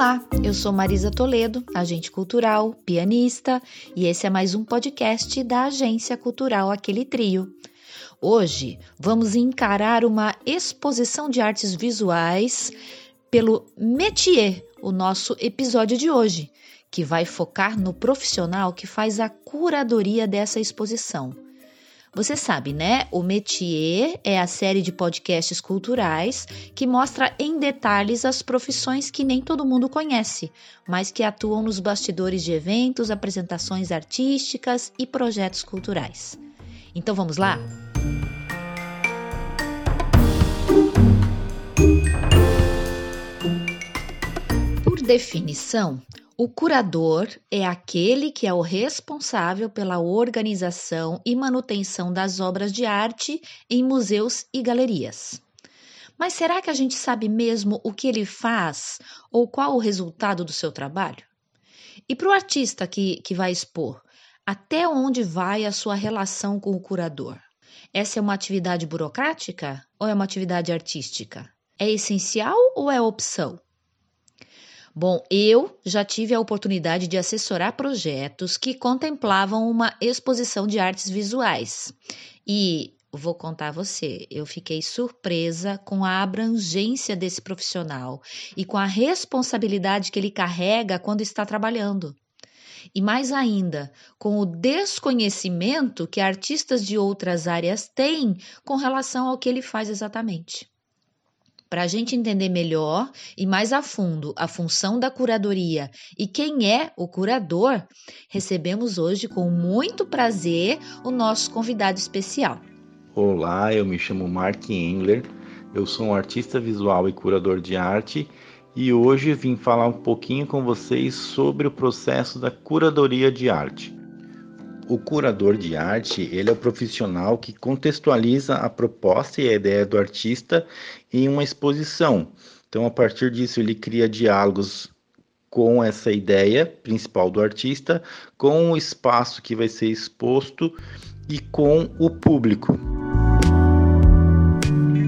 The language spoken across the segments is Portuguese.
Olá, eu sou Marisa Toledo, agente cultural, pianista, e esse é mais um podcast da Agência Cultural Aquele Trio. Hoje vamos encarar uma exposição de artes visuais pelo métier, o nosso episódio de hoje, que vai focar no profissional que faz a curadoria dessa exposição. Você sabe, né? O Métier é a série de podcasts culturais que mostra em detalhes as profissões que nem todo mundo conhece, mas que atuam nos bastidores de eventos, apresentações artísticas e projetos culturais. Então vamos lá? Por definição, o curador é aquele que é o responsável pela organização e manutenção das obras de arte em museus e galerias. Mas será que a gente sabe mesmo o que ele faz ou qual o resultado do seu trabalho? E para o artista que, que vai expor, até onde vai a sua relação com o curador? Essa é uma atividade burocrática ou é uma atividade artística? É essencial ou é opção? Bom, eu já tive a oportunidade de assessorar projetos que contemplavam uma exposição de artes visuais. E vou contar a você, eu fiquei surpresa com a abrangência desse profissional e com a responsabilidade que ele carrega quando está trabalhando. E mais ainda, com o desconhecimento que artistas de outras áreas têm com relação ao que ele faz exatamente. Para a gente entender melhor e mais a fundo a função da curadoria e quem é o curador, recebemos hoje com muito prazer o nosso convidado especial. Olá, eu me chamo Mark Engler, eu sou um artista visual e curador de arte e hoje vim falar um pouquinho com vocês sobre o processo da curadoria de arte o curador de arte, ele é o profissional que contextualiza a proposta e a ideia do artista em uma exposição. Então, a partir disso, ele cria diálogos com essa ideia principal do artista, com o espaço que vai ser exposto e com o público.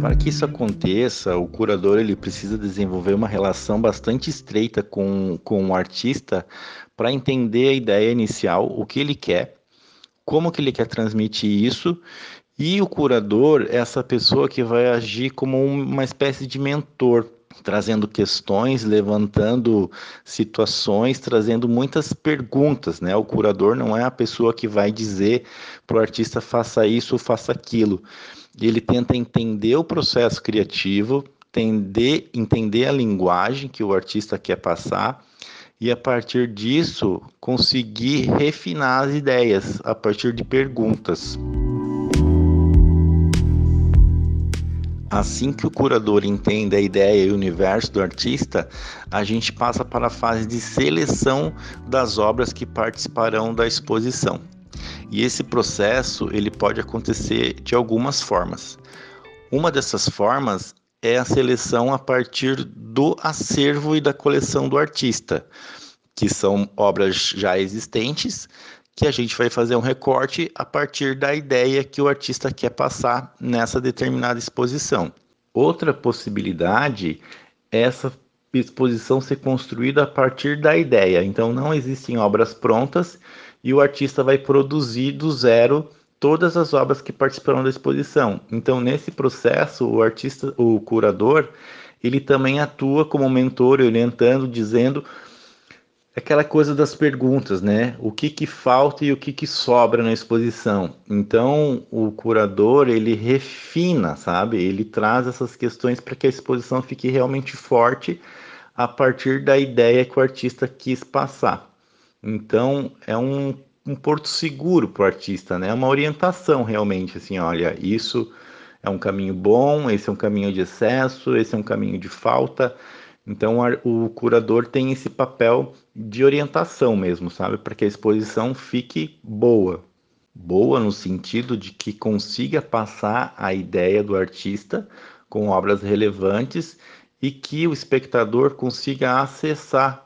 Para que isso aconteça, o curador ele precisa desenvolver uma relação bastante estreita com, com o artista para entender a ideia inicial, o que ele quer, como que ele quer transmitir isso, e o curador é essa pessoa que vai agir como uma espécie de mentor, trazendo questões, levantando situações, trazendo muitas perguntas, né? O curador não é a pessoa que vai dizer para o artista faça isso faça aquilo. Ele tenta entender o processo criativo, entender, entender a linguagem que o artista quer passar e a partir disso conseguir refinar as ideias a partir de perguntas. Assim que o curador entende a ideia e o universo do artista, a gente passa para a fase de seleção das obras que participarão da exposição. E esse processo ele pode acontecer de algumas formas. Uma dessas formas é a seleção a partir do acervo e da coleção do artista, que são obras já existentes, que a gente vai fazer um recorte a partir da ideia que o artista quer passar nessa determinada exposição. Outra possibilidade é essa exposição ser construída a partir da ideia. Então não existem obras prontas e o artista vai produzir do zero todas as obras que participarão da exposição. Então, nesse processo, o artista, o curador, ele também atua como mentor, orientando, dizendo aquela coisa das perguntas, né? O que que falta e o que que sobra na exposição. Então, o curador, ele refina, sabe? Ele traz essas questões para que a exposição fique realmente forte a partir da ideia que o artista quis passar. Então, é um um porto seguro para o artista, né? É uma orientação realmente, assim, olha, isso é um caminho bom, esse é um caminho de excesso, esse é um caminho de falta. Então o curador tem esse papel de orientação mesmo, sabe? Para que a exposição fique boa. Boa no sentido de que consiga passar a ideia do artista com obras relevantes e que o espectador consiga acessar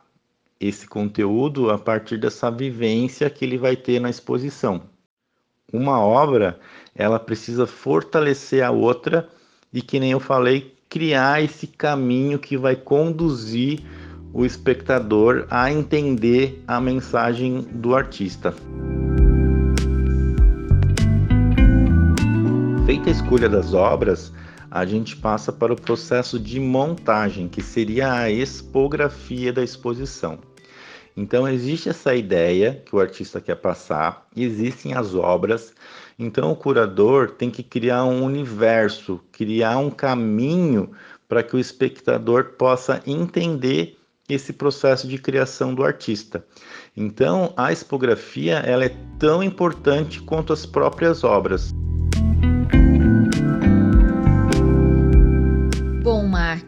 esse conteúdo a partir dessa vivência que ele vai ter na exposição. Uma obra, ela precisa fortalecer a outra e que nem eu falei, criar esse caminho que vai conduzir o espectador a entender a mensagem do artista. Feita a escolha das obras, a gente passa para o processo de montagem, que seria a expografia da exposição. Então existe essa ideia que o artista quer passar, existem as obras, então o curador tem que criar um universo, criar um caminho para que o espectador possa entender esse processo de criação do artista. Então, a expografia ela é tão importante quanto as próprias obras.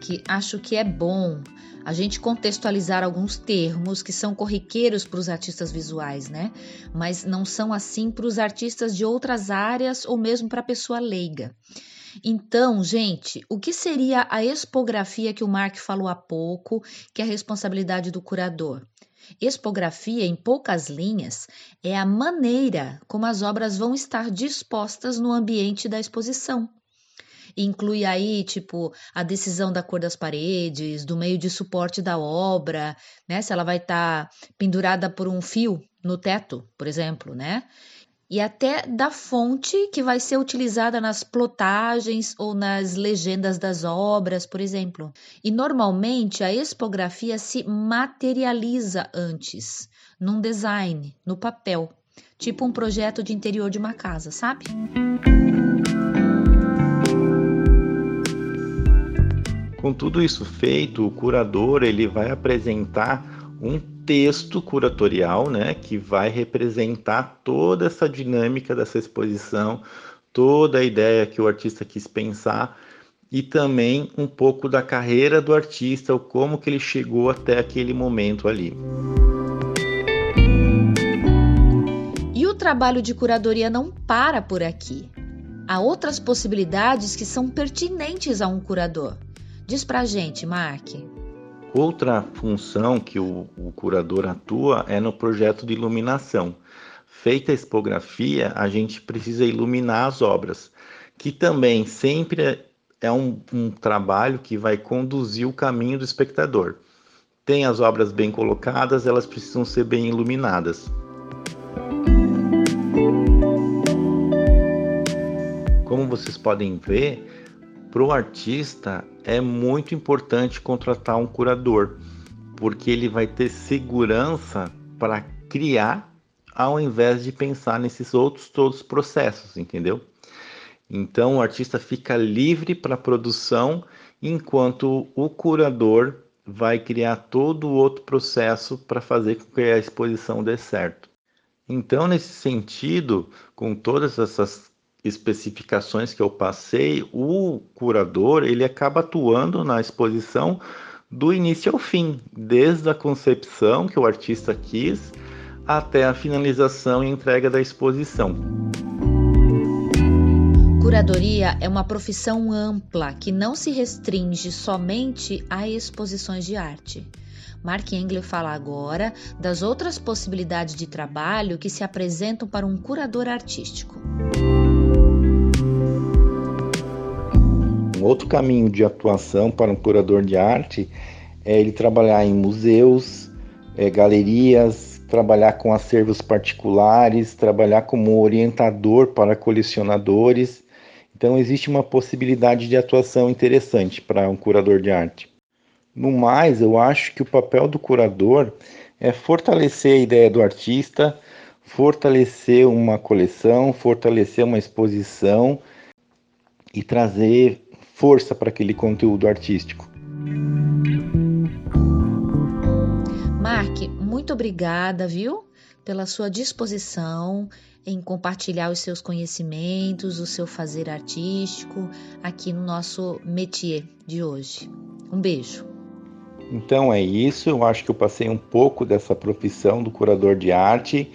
Mark, acho que é bom a gente contextualizar alguns termos que são corriqueiros para os artistas visuais, né? Mas não são assim para os artistas de outras áreas ou mesmo para a pessoa leiga. Então, gente, o que seria a expografia que o Mark falou há pouco, que é a responsabilidade do curador? Expografia, em poucas linhas, é a maneira como as obras vão estar dispostas no ambiente da exposição. Inclui aí, tipo, a decisão da cor das paredes, do meio de suporte da obra, né? Se ela vai estar tá pendurada por um fio no teto, por exemplo, né? e até da fonte que vai ser utilizada nas plotagens ou nas legendas das obras, por exemplo. E normalmente a expografia se materializa antes, num design, no papel, tipo um projeto de interior de uma casa, sabe? Com tudo isso feito, o curador ele vai apresentar um texto curatorial, né, que vai representar toda essa dinâmica dessa exposição, toda a ideia que o artista quis pensar e também um pouco da carreira do artista, como que ele chegou até aquele momento ali. E o trabalho de curadoria não para por aqui. Há outras possibilidades que são pertinentes a um curador. Diz pra gente, Mark. Outra função que o, o, curador atua é no projeto de iluminação. Feita a expografia, a gente precisa iluminar as obras, que também sempre é um, um trabalho que vai conduzir o caminho do espectador. Tem as obras bem colocadas, elas precisam ser bem iluminadas. Como vocês podem ver, para o artista é muito importante contratar um curador, porque ele vai ter segurança para criar ao invés de pensar nesses outros todos os processos, entendeu? Então o artista fica livre para a produção, enquanto o curador vai criar todo o outro processo para fazer com que a exposição dê certo. Então, nesse sentido, com todas essas especificações que eu passei, o curador ele acaba atuando na exposição do início ao fim, desde a concepção que o artista quis até a finalização e entrega da exposição. Curadoria é uma profissão ampla que não se restringe somente a exposições de arte. Mark Engler fala agora das outras possibilidades de trabalho que se apresentam para um curador artístico. Outro caminho de atuação para um curador de arte é ele trabalhar em museus, é, galerias, trabalhar com acervos particulares, trabalhar como orientador para colecionadores. Então, existe uma possibilidade de atuação interessante para um curador de arte. No mais, eu acho que o papel do curador é fortalecer a ideia do artista, fortalecer uma coleção, fortalecer uma exposição e trazer força para aquele conteúdo artístico. Mark, muito obrigada, viu, pela sua disposição em compartilhar os seus conhecimentos, o seu fazer artístico aqui no nosso métier de hoje. Um beijo. Então é isso, eu acho que eu passei um pouco dessa profissão do curador de arte.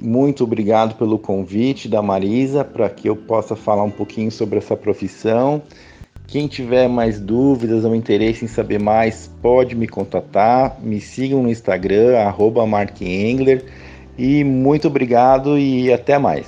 Muito obrigado pelo convite da Marisa para que eu possa falar um pouquinho sobre essa profissão. Quem tiver mais dúvidas ou interesse em saber mais, pode me contatar. Me sigam no Instagram, arroba E muito obrigado e até mais.